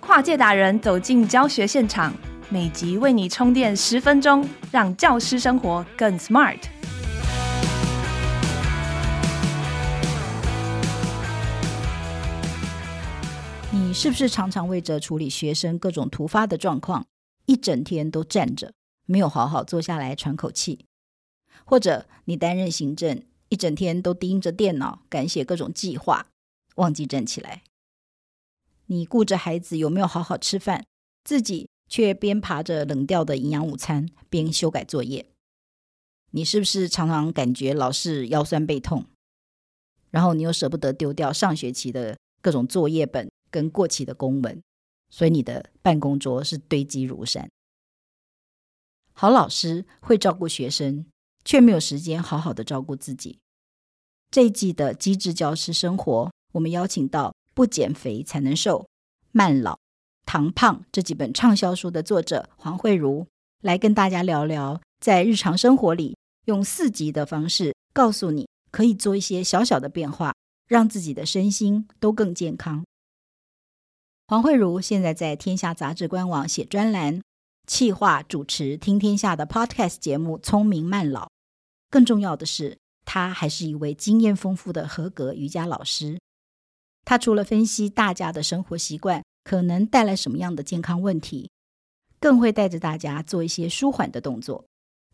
跨界达人走进教学现场，每集为你充电十分钟，让教师生活更 smart。你是不是常常为着处理学生各种突发的状况，一整天都站着，没有好好坐下来喘口气？或者你担任行政，一整天都盯着电脑，赶写各种计划，忘记站起来？你顾着孩子有没有好好吃饭，自己却边爬着冷掉的营养午餐，边修改作业。你是不是常常感觉老是腰酸背痛，然后你又舍不得丢掉上学期的各种作业本跟过期的公文，所以你的办公桌是堆积如山。好老师会照顾学生，却没有时间好好的照顾自己。这一季的机智教师生活，我们邀请到。不减肥才能瘦，慢老、糖胖这几本畅销书的作者黄慧如来跟大家聊聊，在日常生活里用四级的方式告诉你，可以做一些小小的变化，让自己的身心都更健康。黄慧茹现在在天下杂志官网写专栏，企划主持听天下的 Podcast 节目《聪明慢老》，更重要的是，他还是一位经验丰富的合格瑜伽老师。他除了分析大家的生活习惯可能带来什么样的健康问题，更会带着大家做一些舒缓的动作，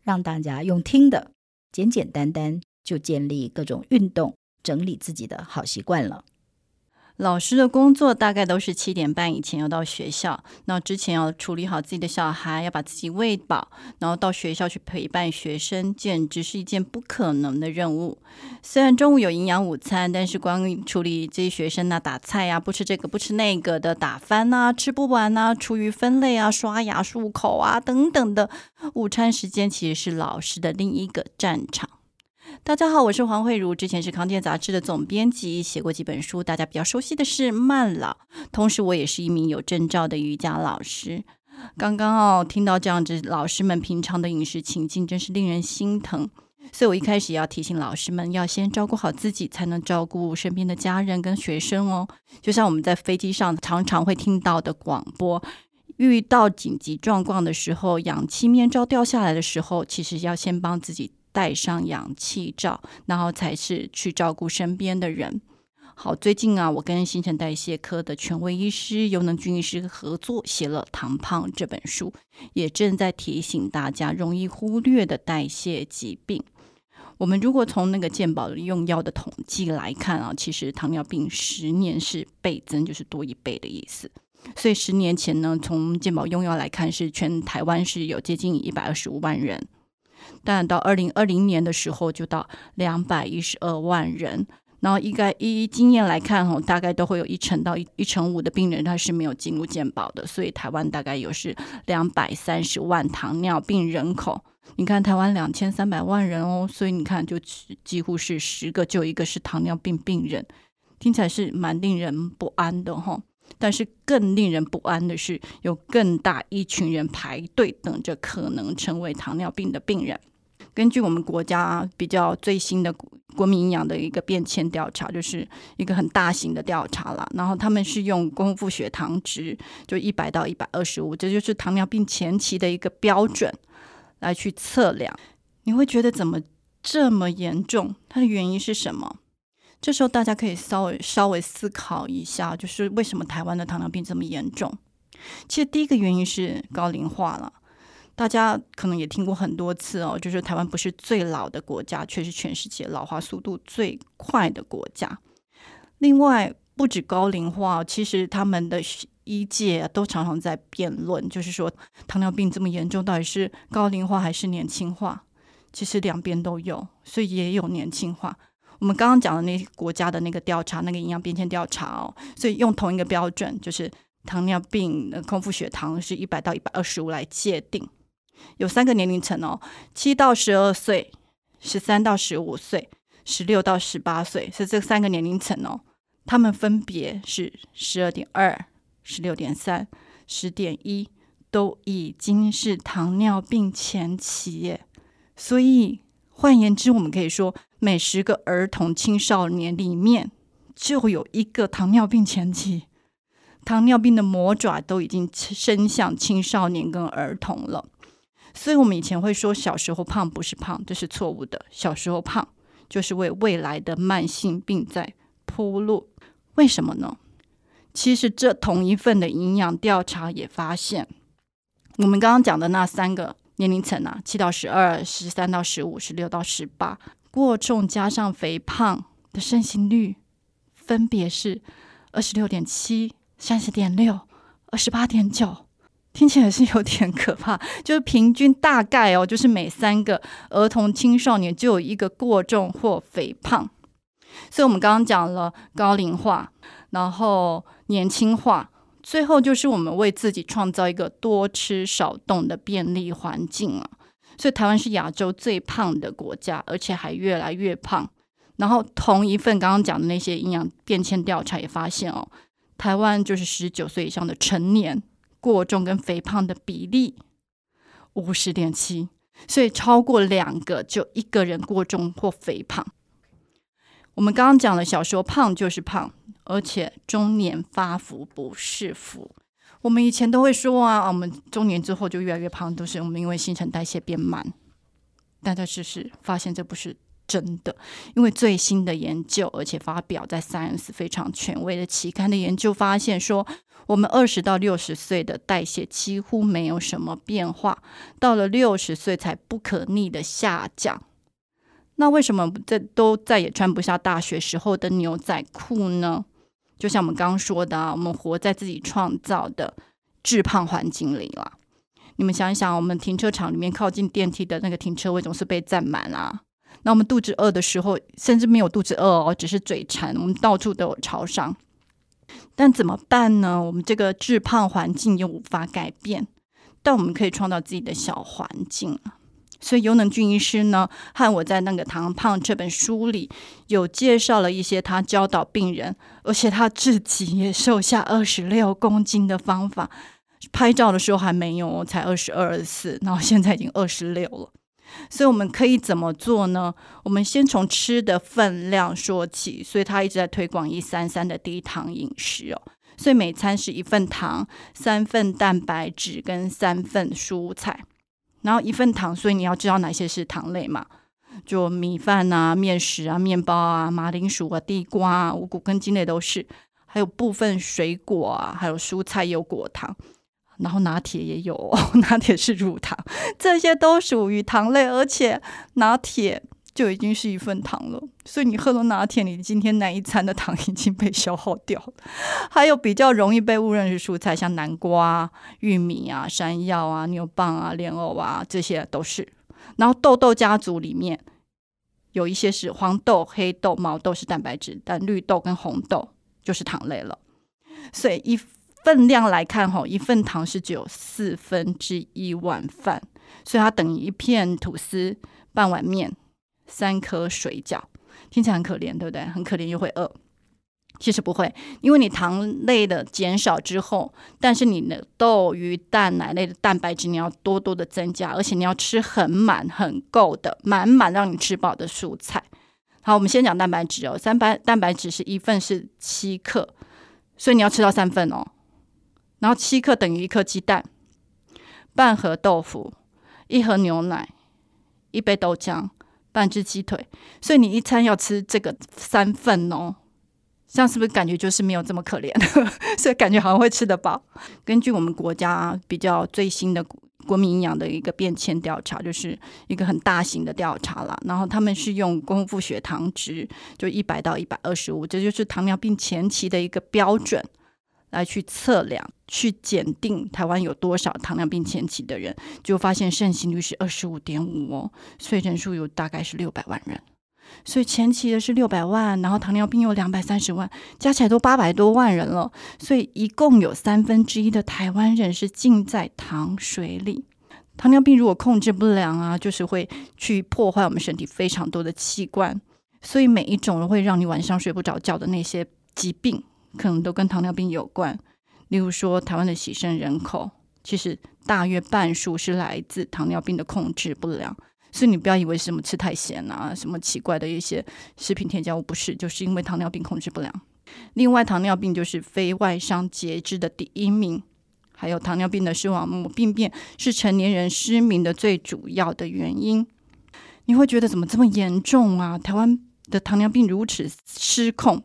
让大家用听的简简单单就建立各种运动、整理自己的好习惯了。老师的工作大概都是七点半以前要到学校，那之前要处理好自己的小孩，要把自己喂饱，然后到学校去陪伴学生，简直是一件不可能的任务。虽然中午有营养午餐，但是光处理这些学生啊，打菜啊，不吃这个不吃那个的打翻啊，吃不完啊，厨余分类啊，刷牙漱口啊等等的，午餐时间其实是老师的另一个战场。大家好，我是黄慧如，之前是康健杂志的总编辑，写过几本书，大家比较熟悉的是《慢老》，同时我也是一名有证照的瑜伽老师。刚刚哦，听到这样子，老师们平常的饮食情境真是令人心疼，所以我一开始要提醒老师们，要先照顾好自己，才能照顾身边的家人跟学生哦。就像我们在飞机上常常会听到的广播，遇到紧急状况的时候，氧气面罩掉下来的时候，其实要先帮自己。戴上氧气罩，然后才是去照顾身边的人。好，最近啊，我跟新陈代谢科的权威医师尤能军医师合作写了《糖胖》这本书，也正在提醒大家容易忽略的代谢疾病。我们如果从那个健保用药的统计来看啊，其实糖尿病十年是倍增，就是多一倍的意思。所以十年前呢，从健保用药来看，是全台湾是有接近一百二十五万人。但到二零二零年的时候，就到两百一十二万人。然后应该依经验来看，吼，大概都会有一成到一一成五的病人他是没有进入健保的。所以台湾大概有是两百三十万糖尿病人口。你看台湾两千三百万人哦，所以你看就几乎是十个就一个是糖尿病病人，听起来是蛮令人不安的吼。但是更令人不安的是，有更大一群人排队等着可能成为糖尿病的病人。根据我们国家比较最新的国民营养的一个变迁调查，就是一个很大型的调查了。然后他们是用空腹血糖值，就一百到一百二十五，这就是糖尿病前期的一个标准来去测量。你会觉得怎么这么严重？它的原因是什么？这时候大家可以稍微稍微思考一下，就是为什么台湾的糖尿病这么严重？其实第一个原因是高龄化了。大家可能也听过很多次哦，就是台湾不是最老的国家，却是全世界老化速度最快的国家。另外，不止高龄化，其实他们的医界都常常在辩论，就是说糖尿病这么严重，到底是高龄化还是年轻化？其实两边都有，所以也有年轻化。我们刚刚讲的那国家的那个调查，那个营养变迁调查哦，所以用同一个标准，就是糖尿病的空腹血糖是一百到一百二十五来界定。有三个年龄层哦，七到十二岁、十三到十五岁、十六到十八岁，是这三个年龄层哦。他们分别是十二点二、十六点三、十点一，都已经是糖尿病前期耶。所以换言之，我们可以说，每十个儿童青少年里面就有一个糖尿病前期。糖尿病的魔爪都已经伸向青少年跟儿童了，所以我们以前会说小时候胖不是胖，这是错误的。小时候胖就是为未来的慢性病在铺路。为什么呢？其实这同一份的营养调查也发现，我们刚刚讲的那三个年龄层啊，七到十二、十三到十五、十六到十八，过重加上肥胖的盛行率分别是二十六点七。三十点六，二十八点九，听起来是有点可怕。就是平均大概哦，就是每三个儿童青少年就有一个过重或肥胖。所以，我们刚刚讲了高龄化，然后年轻化，最后就是我们为自己创造一个多吃少动的便利环境啊。所以，台湾是亚洲最胖的国家，而且还越来越胖。然后，同一份刚刚讲的那些营养变迁调查也发现哦。台湾就是十九岁以上的成年过重跟肥胖的比例五十点七，所以超过两个就一个人过重或肥胖。我们刚刚讲了，小时候胖就是胖，而且中年发福不是福。我们以前都会说啊，我们中年之后就越来越胖，都是我们因为新陈代谢变慢。但在事实发现这不是。真的，因为最新的研究，而且发表在《Science》非常权威的期刊的研究发现说，我们二十到六十岁的代谢几乎没有什么变化，到了六十岁才不可逆的下降。那为什么这都再也穿不下大学时候的牛仔裤呢？就像我们刚刚说的啊，我们活在自己创造的致胖环境里了。你们想一想，我们停车场里面靠近电梯的那个停车位总是被占满啊。那我们肚子饿的时候，甚至没有肚子饿哦，只是嘴馋。我们到处都有超商，但怎么办呢？我们这个致胖环境又无法改变，但我们可以创造自己的小环境。所以尤能俊医师呢，和我在那个《糖胖》这本书里有介绍了一些他教导病人，而且他自己也瘦下二十六公斤的方法。拍照的时候还没有，才二十二、二十四，然后现在已经二十六了。所以我们可以怎么做呢？我们先从吃的分量说起。所以他一直在推广一三三的低糖饮食哦。所以每餐是一份糖、三份蛋白质跟三份蔬菜。然后一份糖，所以你要知道哪些是糖类嘛？就米饭啊、面食啊、面包啊、马铃薯啊、地瓜啊、五谷根茎类都是。还有部分水果啊，还有蔬菜有果糖。然后拿铁也有，拿铁是乳糖，这些都属于糖类，而且拿铁就已经是一份糖了。所以你喝了拿铁，你今天那一餐的糖已经被消耗掉了。还有比较容易被误认是蔬菜，像南瓜、玉米啊、山药啊、牛蒡啊、莲藕啊，这些都是。然后豆豆家族里面有一些是黄豆、黑豆、毛豆是蛋白质，但绿豆跟红豆就是糖类了。所以一。份量来看，哈，一份糖是只有四分之一碗饭，所以它等于一片吐司、半碗面、三颗水饺，听起来很可怜，对不对？很可怜又会饿。其实不会，因为你糖类的减少之后，但是你的豆、鱼、蛋、奶类的蛋白质你要多多的增加，而且你要吃很满、很够的、满满让你吃饱的蔬菜。好，我们先讲蛋白质哦，三白蛋白质是一份是七克，所以你要吃到三份哦。然后七克等于一颗鸡蛋，半盒豆腐，一盒牛奶，一杯豆浆，半只鸡腿。所以你一餐要吃这个三份哦，这样是不是感觉就是没有这么可怜？所以感觉好像会吃得饱。根据我们国家比较最新的国民营养的一个变迁调查，就是一个很大型的调查啦。然后他们是用空腹血糖值，就一百到一百二十五，这就是糖尿病前期的一个标准。来去测量、去检定台湾有多少糖尿病前期的人，就发现盛行率是二十五点五哦，所以人数有大概是六百万人。所以前期的是六百万，然后糖尿病有两百三十万，加起来都八百多万人了。所以一共有三分之一的台湾人是浸在糖水里。糖尿病如果控制不良啊，就是会去破坏我们身体非常多的器官。所以每一种会让你晚上睡不着觉的那些疾病。可能都跟糖尿病有关，例如说，台湾的洗肾人口其实大约半数是来自糖尿病的控制不良，所以你不要以为什么吃太咸啊，什么奇怪的一些食品添加物，不是，就是因为糖尿病控制不良。另外，糖尿病就是非外伤截肢的第一名，还有糖尿病的视网膜病变是成年人失明的最主要的原因。你会觉得怎么这么严重啊？台湾的糖尿病如此失控。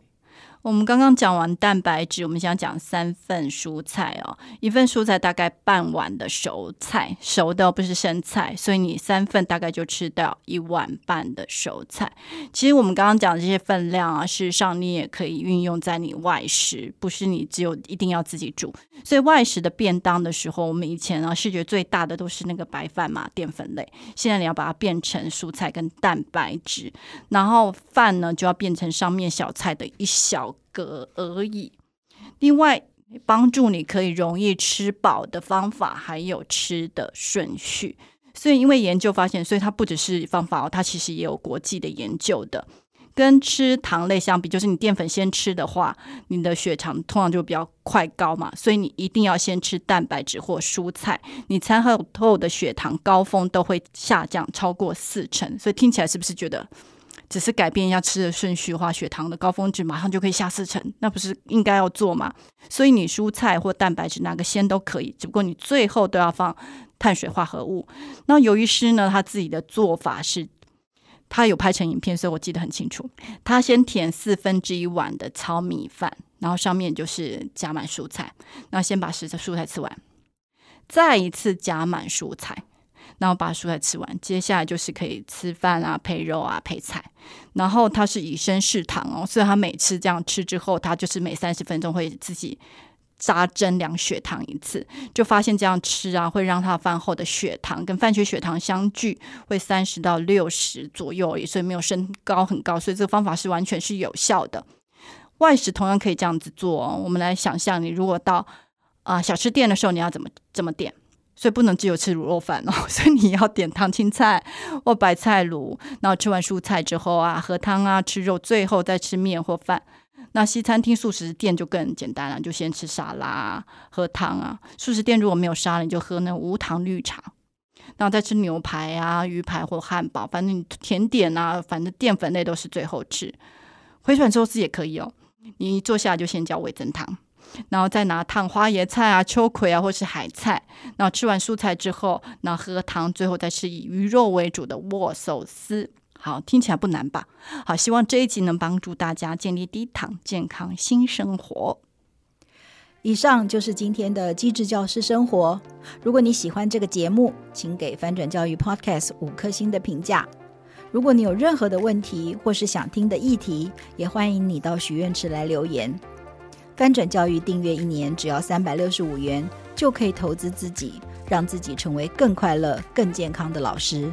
我们刚刚讲完蛋白质，我们想讲三份蔬菜哦，一份蔬菜大概半碗的熟菜，熟的不是生菜，所以你三份大概就吃到一碗半的熟菜。其实我们刚刚讲的这些分量啊，事实上你也可以运用在你外食，不是你只有一定要自己煮。所以外食的便当的时候，我们以前啊视觉最大的都是那个白饭嘛，淀粉类。现在你要把它变成蔬菜跟蛋白质，然后饭呢就要变成上面小菜的一小个而已。另外，帮助你可以容易吃饱的方法，还有吃的顺序。所以，因为研究发现，所以它不只是方法哦，它其实也有国际的研究的。跟吃糖类相比，就是你淀粉先吃的话，你的血糖通常就比较快高嘛。所以你一定要先吃蛋白质或蔬菜，你餐后后的血糖高峰都会下降超过四成。所以听起来是不是觉得只是改变一下吃的顺序的话，血糖的高峰值马上就可以下四成？那不是应该要做吗？所以你蔬菜或蛋白质哪个先都可以，只不过你最后都要放碳水化合物。那由于师呢，他自己的做法是。他有拍成影片，所以我记得很清楚。他先填四分之一碗的糙米饭，然后上面就是加满蔬菜。那先把食材蔬菜吃完，再一次加满蔬菜，然后把蔬菜吃完。接下来就是可以吃饭啊，配肉啊，配菜。然后他是以身试糖哦，所以他每次这样吃之后，他就是每三十分钟会自己。扎针量血糖一次，就发现这样吃啊，会让他饭后的血糖跟饭前血糖相距会三十到六十左右而已，所以没有升高很高，所以这个方法是完全是有效的。外食同样可以这样子做哦。我们来想象，你如果到啊、小吃店的时候，你要怎么怎么点？所以不能只有吃卤肉饭哦，所以你要点烫青菜或白菜卤，然后吃完蔬菜之后啊，喝汤啊，吃肉，最后再吃面或饭。那西餐厅、素食店就更简单了，就先吃沙拉、喝汤啊。素食店如果没有沙拉，你就喝那无糖绿茶，然后再吃牛排啊、鱼排或汉堡，反正甜点啊，反正淀粉类都是最后吃。回转寿司也可以哦，你坐下就先叫味增汤，然后再拿烫花椰菜啊、秋葵啊或是海菜，然后吃完蔬菜之后，然后喝汤，最后再吃以鱼肉为主的握寿司。好，听起来不难吧？好，希望这一集能帮助大家建立低糖健康新生活。以上就是今天的机智教师生活。如果你喜欢这个节目，请给翻转教育 Podcast 五颗星的评价。如果你有任何的问题或是想听的议题，也欢迎你到许愿池来留言。翻转教育订阅一年只要三百六十五元，就可以投资自己，让自己成为更快乐、更健康的老师。